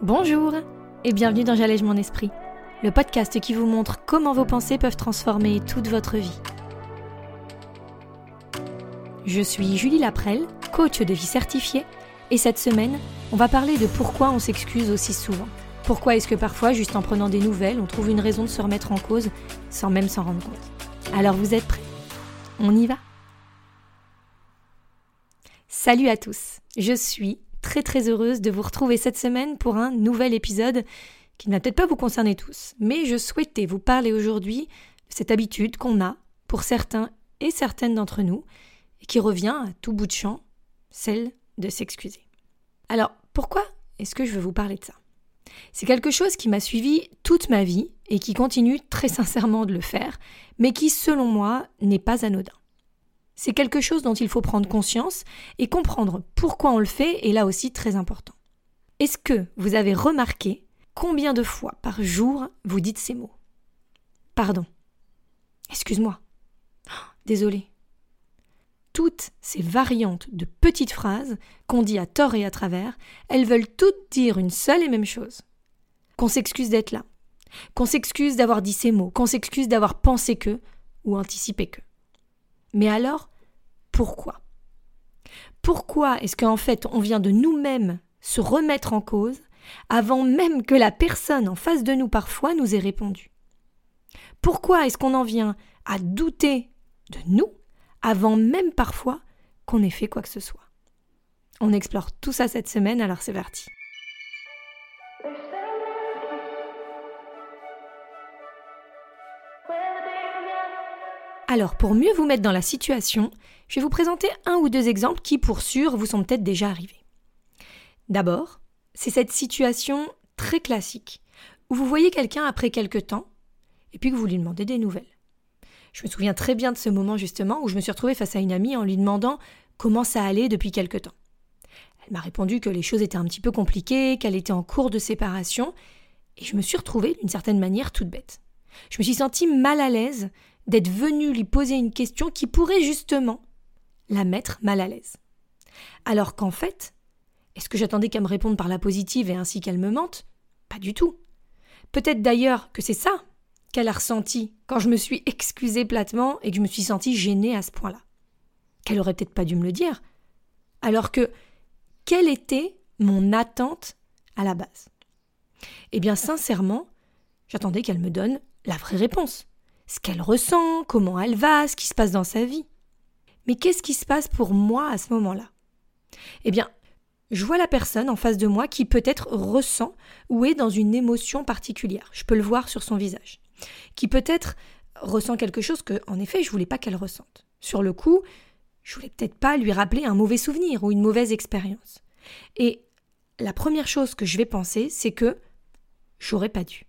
Bonjour et bienvenue dans J'allège mon esprit, le podcast qui vous montre comment vos pensées peuvent transformer toute votre vie. Je suis Julie Laprelle, coach de vie certifiée, et cette semaine, on va parler de pourquoi on s'excuse aussi souvent. Pourquoi est-ce que parfois, juste en prenant des nouvelles, on trouve une raison de se remettre en cause sans même s'en rendre compte? Alors vous êtes prêts? On y va? Salut à tous, je suis très très heureuse de vous retrouver cette semaine pour un nouvel épisode qui ne va peut-être pas vous concerner tous, mais je souhaitais vous parler aujourd'hui de cette habitude qu'on a, pour certains et certaines d'entre nous, et qui revient à tout bout de champ, celle de s'excuser. Alors, pourquoi est-ce que je veux vous parler de ça? C'est quelque chose qui m'a suivi toute ma vie et qui continue très sincèrement de le faire, mais qui, selon moi, n'est pas anodin. C'est quelque chose dont il faut prendre conscience et comprendre pourquoi on le fait est là aussi très important. Est-ce que vous avez remarqué combien de fois par jour vous dites ces mots? Pardon. Excuse-moi. Désolé. Toutes ces variantes de petites phrases qu'on dit à tort et à travers, elles veulent toutes dire une seule et même chose. Qu'on s'excuse d'être là, qu'on s'excuse d'avoir dit ces mots, qu'on s'excuse d'avoir pensé que ou anticipé que. Mais alors, pourquoi? Pourquoi est-ce qu'en fait on vient de nous-mêmes se remettre en cause avant même que la personne en face de nous parfois nous ait répondu? Pourquoi est-ce qu'on en vient à douter de nous avant même parfois qu'on ait fait quoi que ce soit? On explore tout ça cette semaine, alors c'est parti. Alors, pour mieux vous mettre dans la situation, je vais vous présenter un ou deux exemples qui, pour sûr, vous sont peut-être déjà arrivés. D'abord, c'est cette situation très classique où vous voyez quelqu'un après quelque temps et puis que vous lui demandez des nouvelles. Je me souviens très bien de ce moment justement où je me suis retrouvée face à une amie en lui demandant comment ça allait depuis quelque temps. Elle m'a répondu que les choses étaient un petit peu compliquées, qu'elle était en cours de séparation, et je me suis retrouvée d'une certaine manière toute bête. Je me suis sentie mal à l'aise d'être venue lui poser une question qui pourrait justement la mettre mal à l'aise. Alors qu'en fait, est-ce que j'attendais qu'elle me réponde par la positive et ainsi qu'elle me mente? Pas du tout. Peut-être d'ailleurs que c'est ça qu'elle a ressenti quand je me suis excusée platement et que je me suis sentie gênée à ce point-là. Qu'elle aurait peut-être pas dû me le dire. Alors que, quelle était mon attente à la base? Eh bien, sincèrement, j'attendais qu'elle me donne la vraie réponse ce qu'elle ressent, comment elle va, ce qui se passe dans sa vie. Mais qu'est-ce qui se passe pour moi à ce moment-là? Eh bien, je vois la personne en face de moi qui peut-être ressent ou est dans une émotion particulière. Je peux le voir sur son visage. Qui peut-être ressent quelque chose que, en effet, je voulais pas qu'elle ressente. Sur le coup, je voulais peut-être pas lui rappeler un mauvais souvenir ou une mauvaise expérience. Et la première chose que je vais penser, c'est que j'aurais pas dû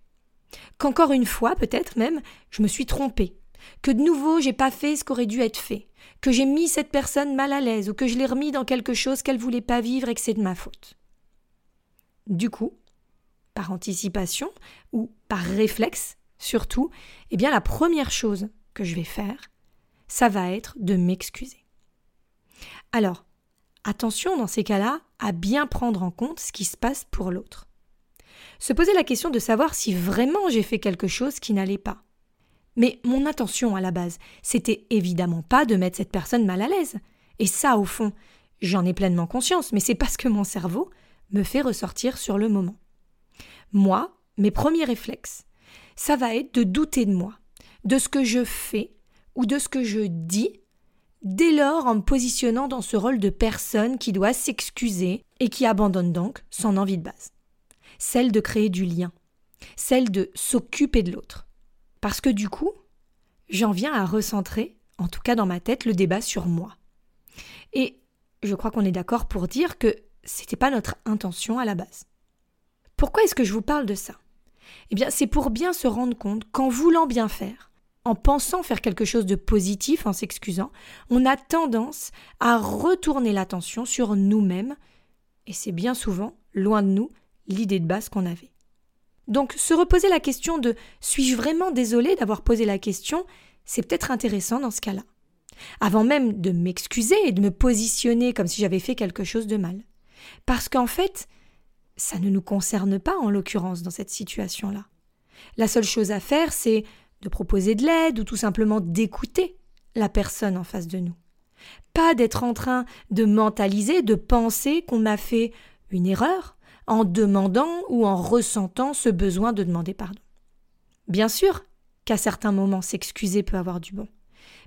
qu'encore une fois, peut-être même, je me suis trompée, que de nouveau j'ai pas fait ce qu'aurait dû être fait, que j'ai mis cette personne mal à l'aise ou que je l'ai remis dans quelque chose qu'elle voulait pas vivre et que c'est de ma faute. Du coup, par anticipation ou par réflexe, surtout, eh bien la première chose que je vais faire, ça va être de m'excuser. Alors, attention dans ces cas-là à bien prendre en compte ce qui se passe pour l'autre se poser la question de savoir si vraiment j'ai fait quelque chose qui n'allait pas. Mais mon intention à la base, c'était évidemment pas de mettre cette personne mal à l'aise. Et ça, au fond, j'en ai pleinement conscience, mais c'est parce que mon cerveau me fait ressortir sur le moment. Moi, mes premiers réflexes, ça va être de douter de moi, de ce que je fais ou de ce que je dis, dès lors en me positionnant dans ce rôle de personne qui doit s'excuser et qui abandonne donc son envie de base celle de créer du lien, celle de s'occuper de l'autre. Parce que du coup, j'en viens à recentrer, en tout cas dans ma tête, le débat sur moi. Et je crois qu'on est d'accord pour dire que c'était pas notre intention à la base. Pourquoi est-ce que je vous parle de ça? Eh bien, c'est pour bien se rendre compte qu'en voulant bien faire, en pensant faire quelque chose de positif, en s'excusant, on a tendance à retourner l'attention sur nous-mêmes, et c'est bien souvent, loin de nous, l'idée de base qu'on avait. Donc se reposer la question de suis-je vraiment désolé d'avoir posé la question, c'est peut-être intéressant dans ce cas-là. Avant même de m'excuser et de me positionner comme si j'avais fait quelque chose de mal. Parce qu'en fait, ça ne nous concerne pas en l'occurrence dans cette situation-là. La seule chose à faire, c'est de proposer de l'aide ou tout simplement d'écouter la personne en face de nous. Pas d'être en train de mentaliser, de penser qu'on a fait une erreur en demandant ou en ressentant ce besoin de demander pardon. Bien sûr qu'à certains moments s'excuser peut avoir du bon.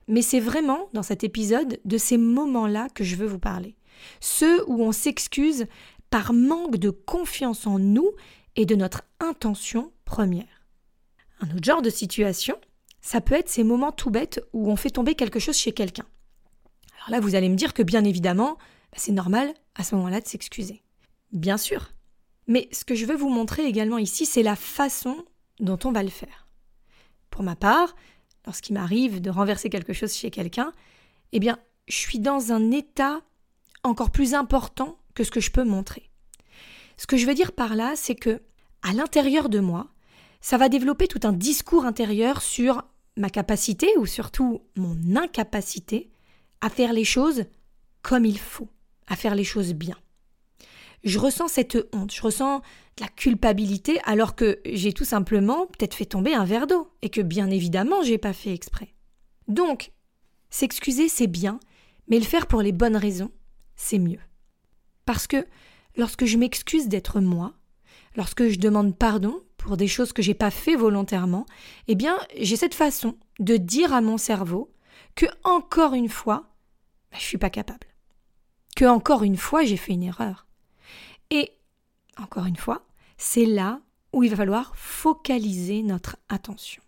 Mais c'est vraiment dans cet épisode de ces moments-là que je veux vous parler. Ceux où on s'excuse par manque de confiance en nous et de notre intention première. Un autre genre de situation, ça peut être ces moments tout bêtes où on fait tomber quelque chose chez quelqu'un. Alors là, vous allez me dire que bien évidemment, bah, c'est normal à ce moment-là de s'excuser. Bien sûr. Mais ce que je veux vous montrer également ici, c'est la façon dont on va le faire. Pour ma part, lorsqu'il m'arrive de renverser quelque chose chez quelqu'un, eh bien, je suis dans un état encore plus important que ce que je peux montrer. Ce que je veux dire par là, c'est que, à l'intérieur de moi, ça va développer tout un discours intérieur sur ma capacité ou surtout mon incapacité à faire les choses comme il faut, à faire les choses bien. Je ressens cette honte, je ressens de la culpabilité alors que j'ai tout simplement peut-être fait tomber un verre d'eau et que bien évidemment j'ai pas fait exprès. Donc, s'excuser c'est bien, mais le faire pour les bonnes raisons, c'est mieux. Parce que lorsque je m'excuse d'être moi, lorsque je demande pardon pour des choses que j'ai pas fait volontairement, eh bien, j'ai cette façon de dire à mon cerveau que encore une fois, bah, je suis pas capable. Que encore une fois, j'ai fait une erreur. Et encore une fois, c'est là où il va falloir focaliser notre attention.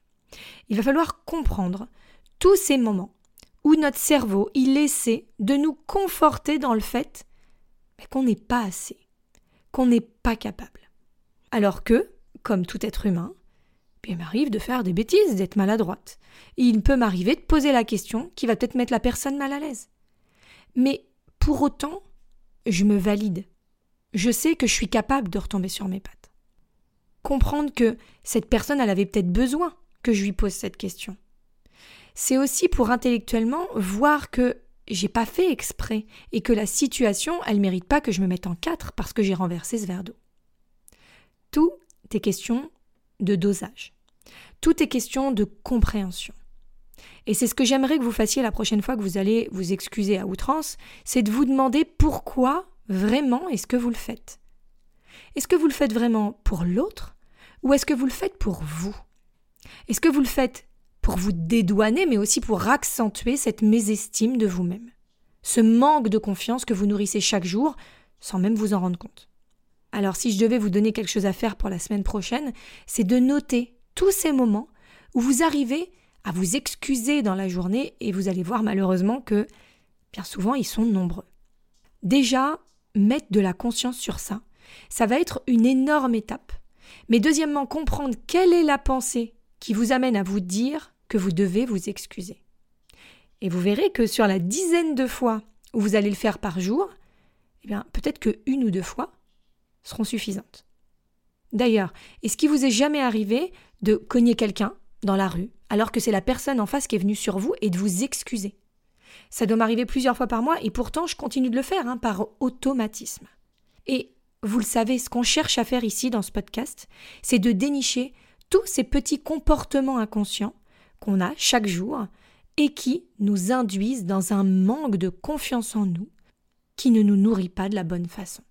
Il va falloir comprendre tous ces moments où notre cerveau il essaie de nous conforter dans le fait qu'on n'est pas assez, qu'on n'est pas capable. Alors que, comme tout être humain, il m'arrive de faire des bêtises, d'être maladroite. il peut m'arriver de poser la question qui va peut-être mettre la personne mal à l'aise. Mais pour autant, je me valide. Je sais que je suis capable de retomber sur mes pattes. Comprendre que cette personne, elle avait peut-être besoin que je lui pose cette question. C'est aussi pour intellectuellement voir que j'ai pas fait exprès et que la situation, elle mérite pas que je me mette en quatre parce que j'ai renversé ce verre d'eau. Tout est question de dosage. Tout est question de compréhension. Et c'est ce que j'aimerais que vous fassiez la prochaine fois que vous allez vous excuser à outrance, c'est de vous demander pourquoi vraiment est-ce que vous le faites? Est-ce que vous le faites vraiment pour l'autre ou est-ce que vous le faites pour vous? Est-ce que vous le faites pour vous dédouaner mais aussi pour accentuer cette mésestime de vous-même? Ce manque de confiance que vous nourrissez chaque jour sans même vous en rendre compte. Alors si je devais vous donner quelque chose à faire pour la semaine prochaine, c'est de noter tous ces moments où vous arrivez à vous excuser dans la journée et vous allez voir malheureusement que bien souvent ils sont nombreux. Déjà, mettre de la conscience sur ça, ça va être une énorme étape. Mais deuxièmement, comprendre quelle est la pensée qui vous amène à vous dire que vous devez vous excuser. Et vous verrez que sur la dizaine de fois où vous allez le faire par jour, eh bien, peut-être que une ou deux fois seront suffisantes. D'ailleurs, est-ce qu'il vous est jamais arrivé de cogner quelqu'un dans la rue, alors que c'est la personne en face qui est venue sur vous et de vous excuser? Ça doit m'arriver plusieurs fois par mois et pourtant je continue de le faire hein, par automatisme. Et vous le savez, ce qu'on cherche à faire ici dans ce podcast, c'est de dénicher tous ces petits comportements inconscients qu'on a chaque jour et qui nous induisent dans un manque de confiance en nous qui ne nous nourrit pas de la bonne façon.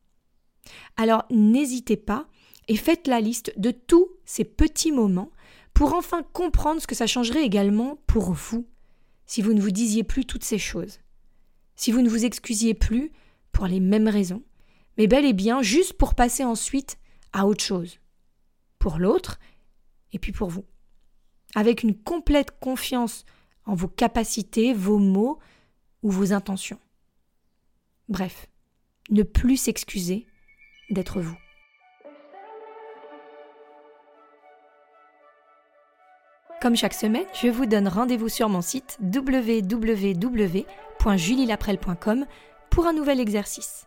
Alors n'hésitez pas et faites la liste de tous ces petits moments pour enfin comprendre ce que ça changerait également pour vous, si vous ne vous disiez plus toutes ces choses, si vous ne vous excusiez plus pour les mêmes raisons, mais bel et bien juste pour passer ensuite à autre chose, pour l'autre et puis pour vous, avec une complète confiance en vos capacités, vos mots ou vos intentions. Bref, ne plus s'excuser d'être vous. Comme chaque semaine, je vous donne rendez-vous sur mon site www.julielaprel.com pour un nouvel exercice.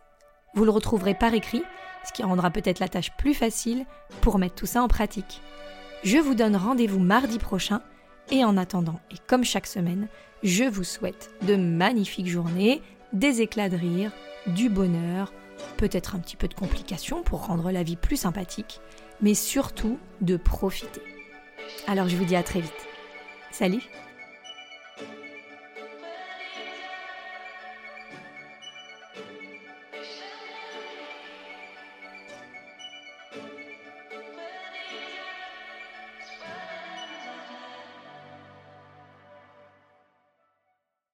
Vous le retrouverez par écrit, ce qui rendra peut-être la tâche plus facile pour mettre tout ça en pratique. Je vous donne rendez-vous mardi prochain et en attendant, et comme chaque semaine, je vous souhaite de magnifiques journées, des éclats de rire, du bonheur peut-être un petit peu de complications pour rendre la vie plus sympathique, mais surtout de profiter. Alors je vous dis à très vite. Salut